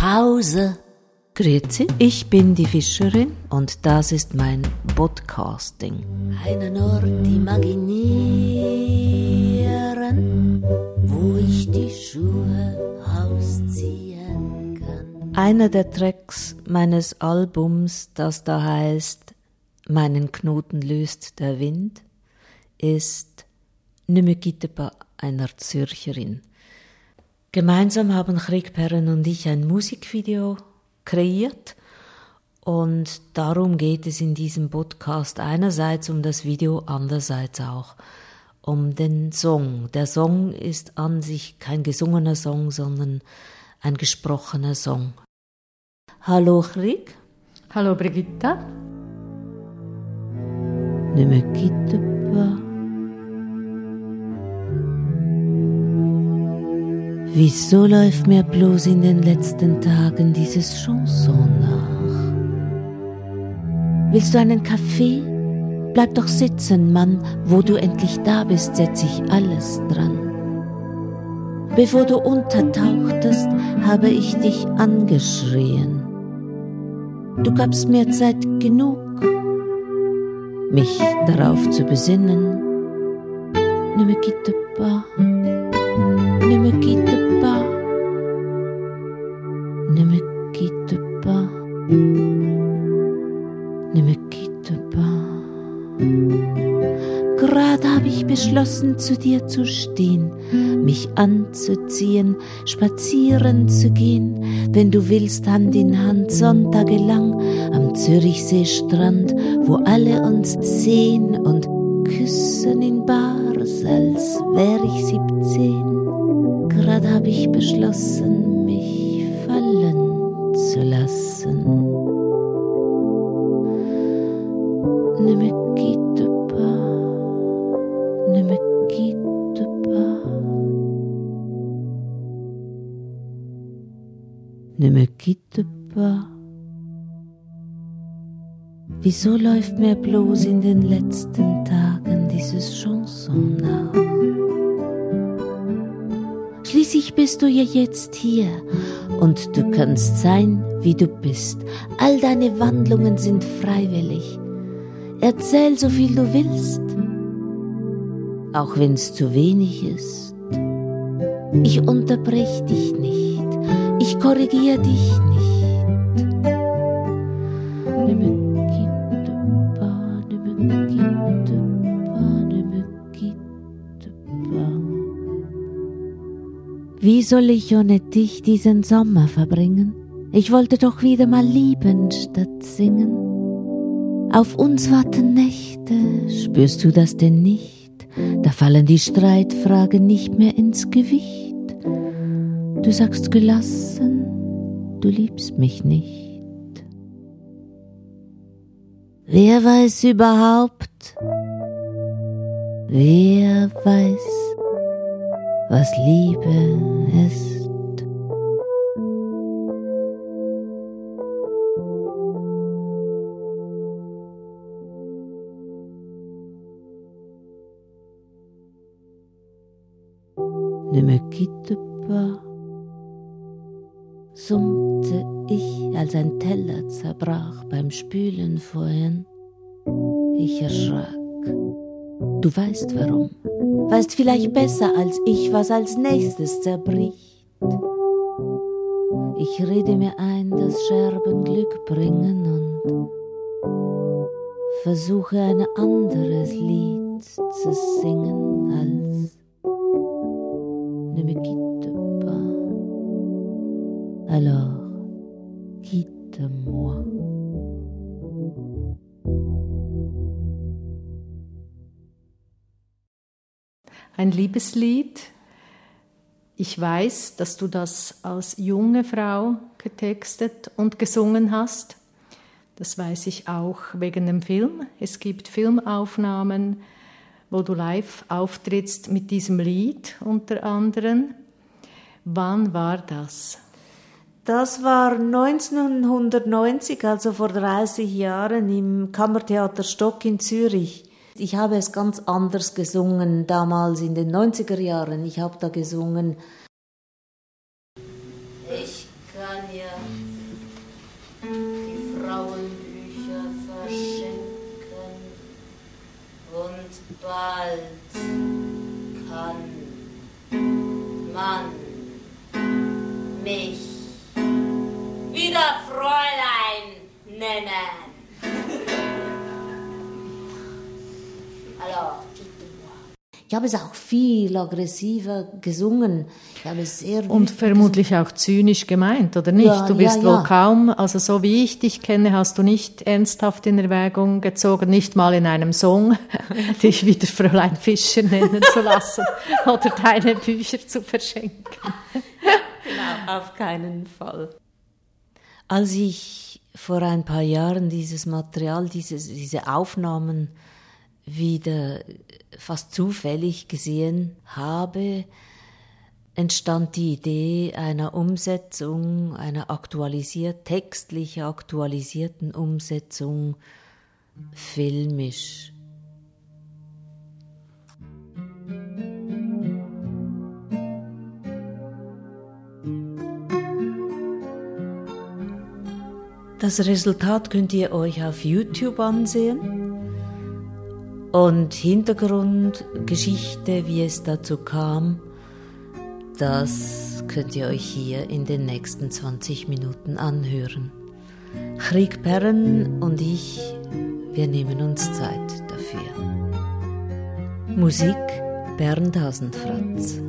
Pause. Grüezi, ich bin die Fischerin und das ist mein Podcasting. Einen Ort imaginieren, wo ich die Schuhe ausziehen kann. Einer der Tracks meines Albums, das da heißt Meinen Knoten löst der Wind, ist Nimme Gittepa einer Zürcherin. Gemeinsam haben Kriegperren und ich ein Musikvideo kreiert und darum geht es in diesem Podcast einerseits um das Video, andererseits auch um den Song. Der Song ist an sich kein gesungener Song, sondern ein gesprochener Song. Hallo Krieg. Hallo Brigitta. Ne me quitte pas. Wieso läuft mir bloß in den letzten Tagen dieses Chanson nach? Willst du einen Kaffee? Bleib doch sitzen, Mann, wo du endlich da bist, setz ich alles dran. Bevor du untertauchtest, habe ich dich angeschrien. Du gabst mir Zeit genug, mich darauf zu besinnen. Ne me quitte pas, ne me quitte pas, ne me quitte pas, ne me quitte pas. Gerade habe ich beschlossen, zu dir zu stehen, mich anzuziehen, spazieren zu gehen, wenn du willst, Hand in Hand, sonntagelang am Zürichseestrand, wo alle uns sehen und küssen in Bars, als wär ich siebzehn. Gerade habe ich beschlossen, mich fallen zu lassen. Ne me quitte pas, ne me quitte pas. Ne me quitte pas. Wieso läuft mir bloß in den letzten Tagen dieses Chanson nach? Schließlich bist du ja jetzt hier und du kannst sein, wie du bist. All deine Wandlungen sind freiwillig. Erzähl so viel du willst, auch wenn's zu wenig ist. Ich unterbrech dich nicht, ich korrigier dich nicht. Wie soll ich ohne dich diesen Sommer verbringen? Ich wollte doch wieder mal lieben statt singen. Auf uns warten Nächte, spürst du das denn nicht? Da fallen die Streitfragen nicht mehr ins Gewicht. Du sagst gelassen, du liebst mich nicht. Wer weiß überhaupt? Wer weiß, was Liebe ist? Ne me quitte pas, summte ich, als ein Teller zerbrach beim Spülen vorhin. Ich erschrak. Du weißt warum. Weißt vielleicht besser als ich, was als nächstes zerbricht. Ich rede mir ein, dass Scherben Glück bringen und versuche ein anderes Lied zu singen als ne me quitte pas. Alors, quitte-moi. Ein Liebeslied. Ich weiß, dass du das als junge Frau getextet und gesungen hast. Das weiß ich auch wegen dem Film. Es gibt Filmaufnahmen, wo du live auftrittst mit diesem Lied unter anderem. Wann war das? Das war 1990, also vor 30 Jahren, im Kammertheater Stock in Zürich. Ich habe es ganz anders gesungen damals in den 90er Jahren. Ich habe da gesungen. Ich kann ja die Frauenbücher verschenken und bald kann man mich wieder Fräulein nennen. Ich habe es auch viel aggressiver gesungen. Ich habe es sehr Und vermutlich auch zynisch gemeint, oder nicht? Ja, du bist ja, wohl ja. kaum, also so wie ich dich kenne, hast du nicht ernsthaft in Erwägung gezogen, nicht mal in einem Song, dich wieder Fräulein Fischer nennen zu lassen oder deine Bücher zu verschenken. Genau, auf keinen Fall. Als ich vor ein paar Jahren dieses Material, diese, diese Aufnahmen wieder fast zufällig gesehen habe, entstand die Idee einer Umsetzung, einer aktualisiert, textlich aktualisierten Umsetzung filmisch. Das Resultat könnt ihr euch auf YouTube ansehen. Und Hintergrundgeschichte, wie es dazu kam, das könnt ihr euch hier in den nächsten 20 Minuten anhören. Krieg Perren und ich, wir nehmen uns Zeit dafür. Musik Bernd Hasenfratz.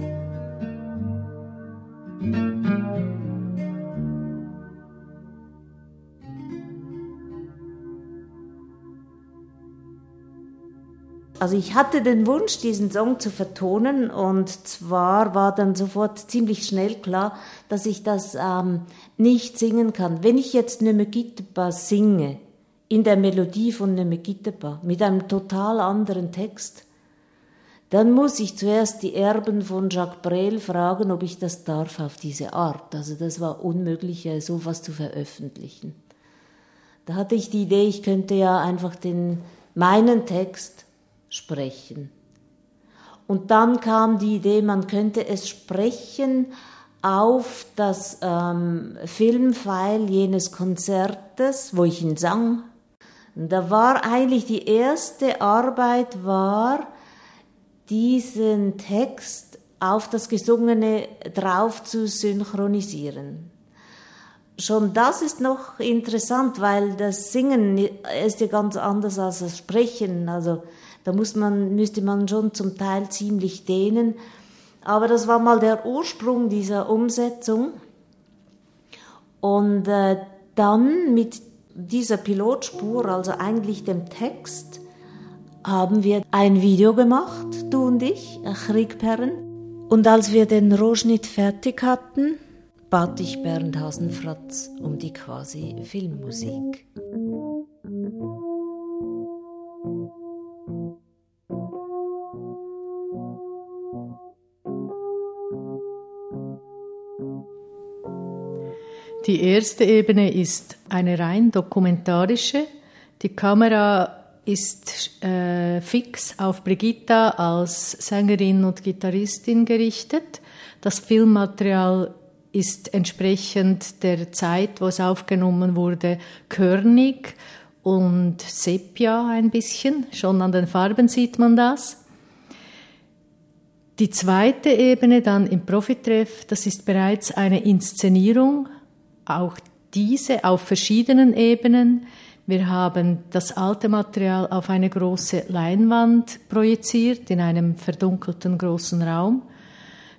Also ich hatte den Wunsch, diesen Song zu vertonen und zwar war dann sofort ziemlich schnell klar, dass ich das ähm, nicht singen kann. Wenn ich jetzt Nemegiteba singe, in der Melodie von Nemegiteba, mit einem total anderen Text, dann muss ich zuerst die Erben von Jacques Brel fragen, ob ich das darf auf diese Art. Also das war unmöglich, äh, sowas zu veröffentlichen. Da hatte ich die Idee, ich könnte ja einfach den, meinen Text sprechen. Und dann kam die Idee, man könnte es sprechen auf das ähm, Filmfile jenes Konzertes, wo ich ihn sang. Da war eigentlich die erste Arbeit war, diesen Text auf das Gesungene drauf zu synchronisieren. Schon das ist noch interessant, weil das Singen ist ja ganz anders als das Sprechen. Also da muss man, müsste man schon zum Teil ziemlich dehnen. Aber das war mal der Ursprung dieser Umsetzung. Und äh, dann mit dieser Pilotspur, also eigentlich dem Text, haben wir ein Video gemacht, du und ich, Kriegperren. Und als wir den Rohschnitt fertig hatten, bat ich Bernd Hasenfratz um die quasi Filmmusik. Die erste Ebene ist eine rein dokumentarische. Die Kamera ist äh, fix auf Brigitta als Sängerin und Gitarristin gerichtet. Das Filmmaterial ist entsprechend der Zeit, wo es aufgenommen wurde, körnig und sepia ein bisschen. Schon an den Farben sieht man das. Die zweite Ebene dann im Profitreff, das ist bereits eine Inszenierung, auch diese auf verschiedenen Ebenen. Wir haben das alte Material auf eine große Leinwand projiziert in einem verdunkelten großen Raum.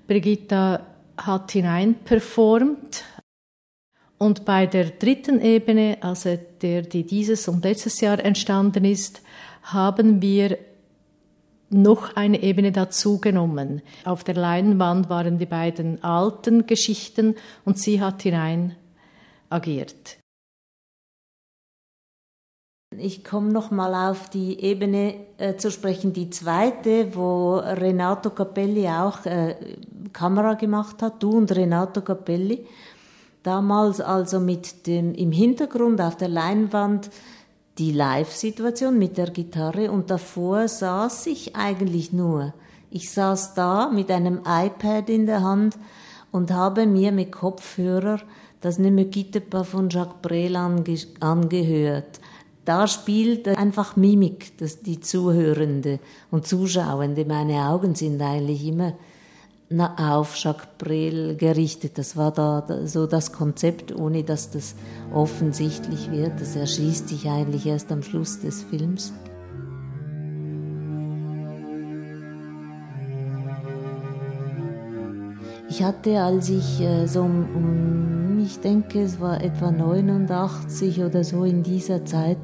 Brigitta hat hineinperformt. Und bei der dritten Ebene, also der, die dieses und letztes Jahr entstanden ist, haben wir noch eine Ebene dazugenommen. Auf der Leinwand waren die beiden alten Geschichten und sie hat hinein agiert. Ich komme noch mal auf die Ebene äh, zu sprechen, die zweite, wo Renato Capelli auch äh, Kamera gemacht hat, du und Renato Capelli. Damals also mit dem im Hintergrund auf der Leinwand die Live-Situation mit der Gitarre und davor saß ich eigentlich nur. Ich saß da mit einem iPad in der Hand und habe mir mit Kopfhörer das Ne Gittepa von Jacques Brel ange angehört. Da spielt einfach Mimik, dass die Zuhörende und Zuschauende, meine Augen sind eigentlich immer auf Jacques Brel gerichtet. Das war da so das Konzept, ohne dass das offensichtlich wird. Das erschließt sich eigentlich erst am Schluss des Films. Ich hatte, als ich äh, so um, ich denke, es war etwa 89 oder so in dieser Zeit,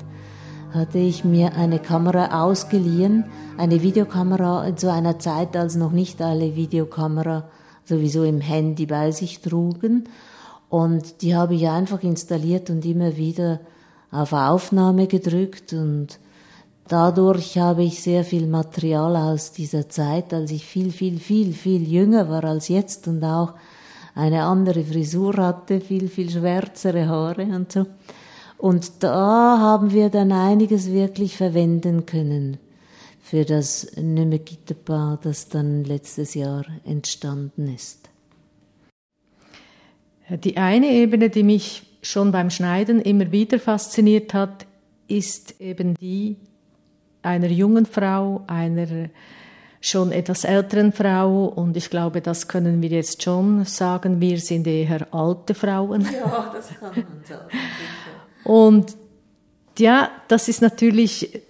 hatte ich mir eine Kamera ausgeliehen, eine Videokamera zu einer Zeit, als noch nicht alle Videokamera sowieso im Handy bei sich trugen. Und die habe ich einfach installiert und immer wieder auf Aufnahme gedrückt und dadurch habe ich sehr viel Material aus dieser Zeit, als ich viel, viel, viel, viel jünger war als jetzt und auch eine andere Frisur hatte, viel, viel schwärzere Haare und so. Und da haben wir dann einiges wirklich verwenden können für das Nümegittepaar, das dann letztes Jahr entstanden ist. Die eine Ebene, die mich schon beim Schneiden immer wieder fasziniert hat, ist eben die einer jungen Frau, einer schon etwas älteren Frau und ich glaube, das können wir jetzt schon sagen, wir sind eher alte Frauen. Ja, das kann man sagen. Und ja, das ist natürlich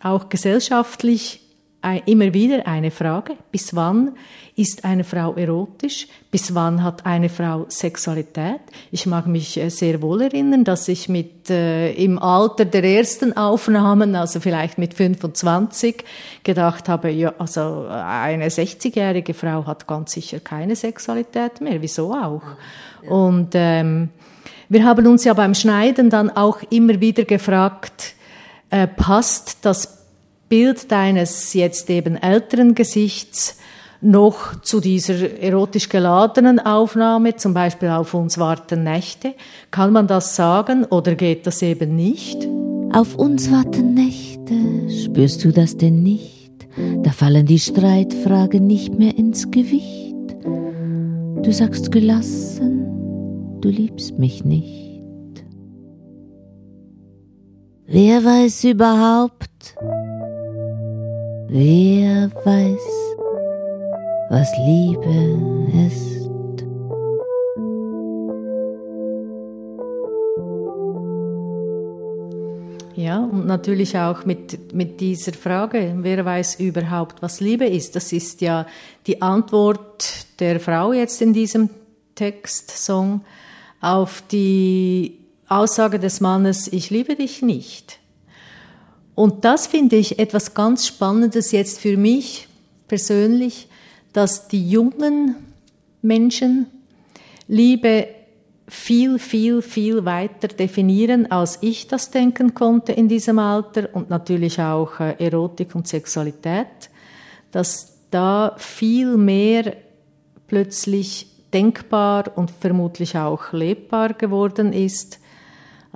auch gesellschaftlich immer wieder eine Frage. Bis wann ist eine Frau erotisch? Bis wann hat eine Frau Sexualität? Ich mag mich äh, sehr wohl erinnern, dass ich mit äh, im Alter der ersten Aufnahmen, also vielleicht mit 25, gedacht habe, ja, also eine 60-jährige Frau hat ganz sicher keine Sexualität mehr. Wieso auch? Ja. Und ähm, wir haben uns ja beim Schneiden dann auch immer wieder gefragt, äh, passt das Bild deines jetzt eben älteren Gesichts noch zu dieser erotisch geladenen Aufnahme, zum Beispiel auf uns warten Nächte? Kann man das sagen oder geht das eben nicht? Auf uns warten Nächte, spürst du das denn nicht? Da fallen die Streitfragen nicht mehr ins Gewicht. Du sagst gelassen, du liebst mich nicht. Wer weiß überhaupt, wer weiß, was Liebe ist? Ja, und natürlich auch mit, mit dieser Frage, wer weiß überhaupt, was Liebe ist? Das ist ja die Antwort der Frau jetzt in diesem Textsong auf die Aussage des Mannes, ich liebe dich nicht. Und das finde ich etwas ganz Spannendes jetzt für mich persönlich, dass die jungen Menschen Liebe viel, viel, viel weiter definieren, als ich das denken konnte in diesem Alter und natürlich auch äh, Erotik und Sexualität, dass da viel mehr plötzlich denkbar und vermutlich auch lebbar geworden ist,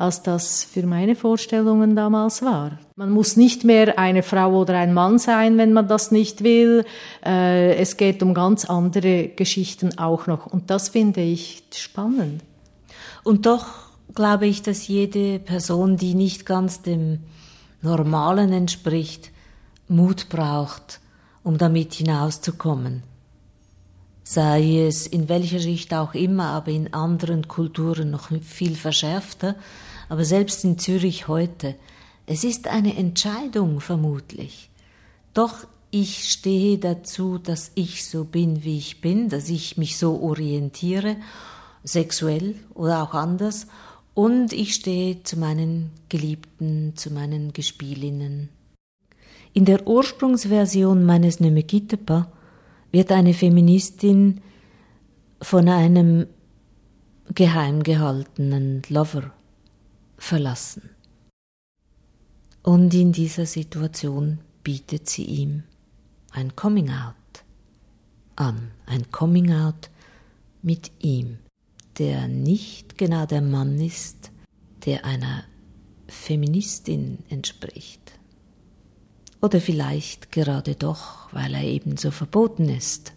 als das für meine Vorstellungen damals war. Man muss nicht mehr eine Frau oder ein Mann sein, wenn man das nicht will. Äh, es geht um ganz andere Geschichten auch noch. Und das finde ich spannend. Und doch glaube ich, dass jede Person, die nicht ganz dem Normalen entspricht, Mut braucht, um damit hinauszukommen sei es in welcher Schicht auch immer, aber in anderen Kulturen noch viel verschärfter. Aber selbst in Zürich heute, es ist eine Entscheidung vermutlich. Doch ich stehe dazu, dass ich so bin, wie ich bin, dass ich mich so orientiere, sexuell oder auch anders, und ich stehe zu meinen Geliebten, zu meinen Gespielinnen. In der Ursprungsversion meines Nemegitepa wird eine Feministin von einem geheim gehaltenen Lover verlassen. Und in dieser Situation bietet sie ihm ein Coming Out an, ein Coming Out mit ihm, der nicht genau der Mann ist, der einer Feministin entspricht. Oder vielleicht gerade doch, weil er ebenso verboten ist.